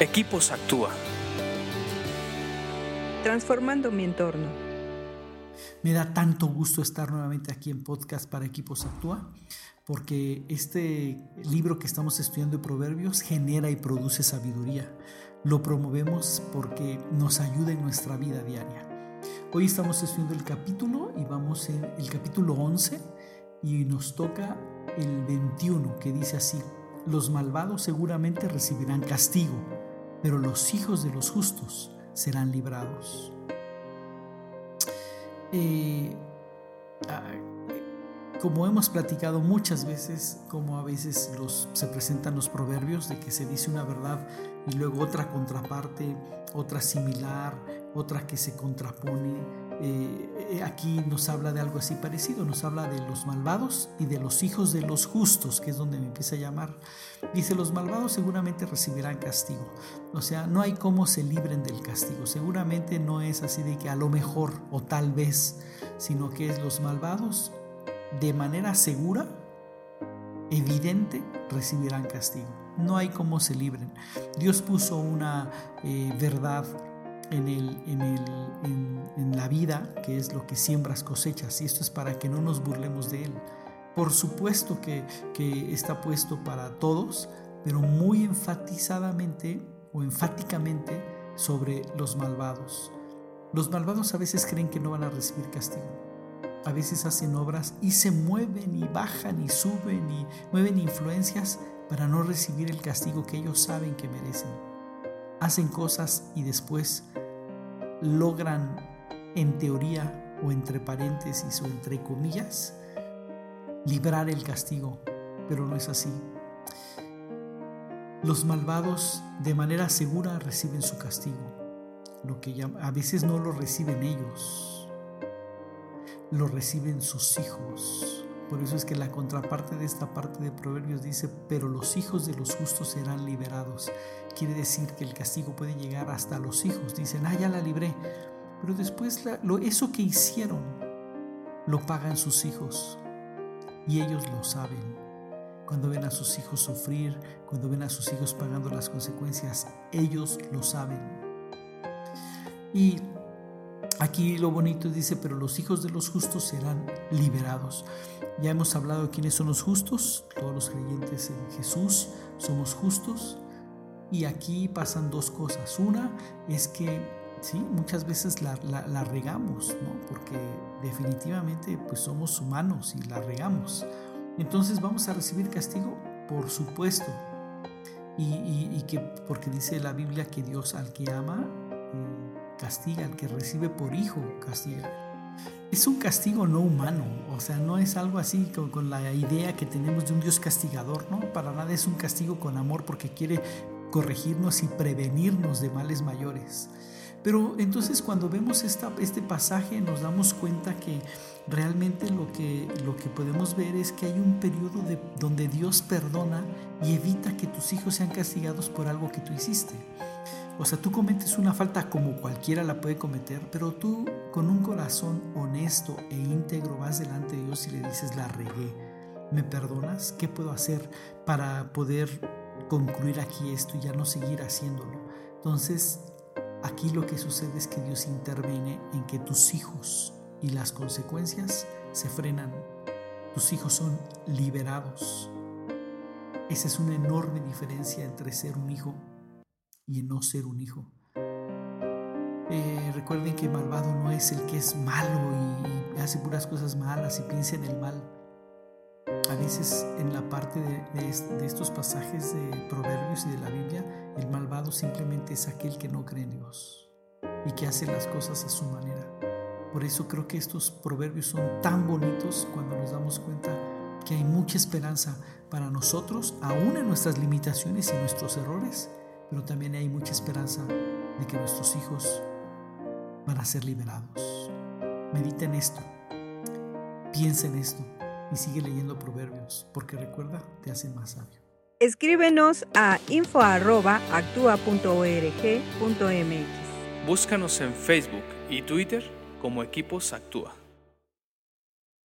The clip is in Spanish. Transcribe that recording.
Equipos Actúa. Transformando mi entorno. Me da tanto gusto estar nuevamente aquí en Podcast para Equipos Actúa, porque este libro que estamos estudiando de Proverbios genera y produce sabiduría. Lo promovemos porque nos ayuda en nuestra vida diaria. Hoy estamos estudiando el capítulo y vamos en el capítulo 11 y nos toca el 21 que dice así, los malvados seguramente recibirán castigo pero los hijos de los justos serán librados. Eh, ah, como hemos platicado muchas veces, como a veces los, se presentan los proverbios de que se dice una verdad y luego otra contraparte, otra similar, otra que se contrapone. Eh, aquí nos habla de algo así parecido, nos habla de los malvados y de los hijos de los justos, que es donde me empieza a llamar. Dice, los malvados seguramente recibirán castigo. O sea, no hay cómo se libren del castigo. Seguramente no es así de que a lo mejor o tal vez, sino que es los malvados de manera segura, evidente, recibirán castigo. No hay cómo se libren. Dios puso una eh, verdad en, el, en, el, en, la vida, que es lo que siembras cosechas, y esto es para que no nos burlemos de Él. Por supuesto que, que está puesto para todos, pero muy enfatizadamente o enfáticamente sobre los malvados. Los malvados a veces creen que no van a recibir castigo. A veces hacen obras y se mueven y bajan y suben y mueven influencias para no recibir el castigo que ellos saben que merecen. Hacen cosas y después logran, en teoría o entre paréntesis o entre comillas, librar el castigo, pero no es así. Los malvados de manera segura reciben su castigo, lo que a veces no lo reciben ellos, lo reciben sus hijos. Por eso es que la contraparte de esta parte de Proverbios dice, pero los hijos de los justos serán liberados. Quiere decir que el castigo puede llegar hasta los hijos. Dicen, ah, ya la libré. Pero después lo, eso que hicieron lo pagan sus hijos. Y ellos lo saben. Cuando ven a sus hijos sufrir, cuando ven a sus hijos pagando las consecuencias, ellos lo saben. Y Aquí lo bonito dice, pero los hijos de los justos serán liberados. Ya hemos hablado de quiénes son los justos, todos los creyentes en Jesús somos justos. Y aquí pasan dos cosas. Una es que sí, muchas veces la, regamos, ¿no? porque definitivamente pues somos humanos y la regamos. Entonces vamos a recibir castigo, por supuesto. Y, que porque dice la Biblia que Dios al que ama castiga, el que recibe por hijo castiga. Es un castigo no humano, o sea, no es algo así con, con, la idea que tenemos de un Dios castigador, ¿no? Para nada es un castigo con amor porque quiere corregirnos y prevenirnos de males mayores. Pero entonces cuando vemos esta, este pasaje nos damos cuenta que realmente lo que, lo que podemos ver es que hay un periodo de, donde Dios perdona y evita que tus hijos sean castigados por algo que tú hiciste. O sea, tú cometes una falta como cualquiera la puede cometer, pero tú con un corazón honesto e íntegro vas delante de Dios y le dices, la regué. ¿Me perdonas? ¿Qué puedo hacer para poder concluir aquí esto y ya no seguir haciéndolo? Entonces, aquí lo que sucede es que Dios interviene en que tus hijos y las consecuencias se frenan. Tus hijos son liberados. Esa es una enorme diferencia entre ser un hijo y en no ser un hijo. Eh, recuerden que malvado no es el que es malo y, hace puras cosas malas y piensa en el mal. A veces en la parte de, de, estos pasajes de Proverbios y de la Biblia, el malvado simplemente es aquel que no cree en Dios y que hace las cosas a su manera. Por eso creo que estos proverbios son tan bonitos cuando nos damos cuenta que hay mucha esperanza para nosotros, aún en nuestras limitaciones y nuestros errores, pero también hay mucha esperanza de que nuestros hijos van a ser liberados. Medita en esto, piensa en esto y sigue leyendo proverbios, porque recuerda, te hacen más sabio. Escríbenos a info.actua.org.mx. Búscanos en Facebook y Twitter como Equipos Actúa.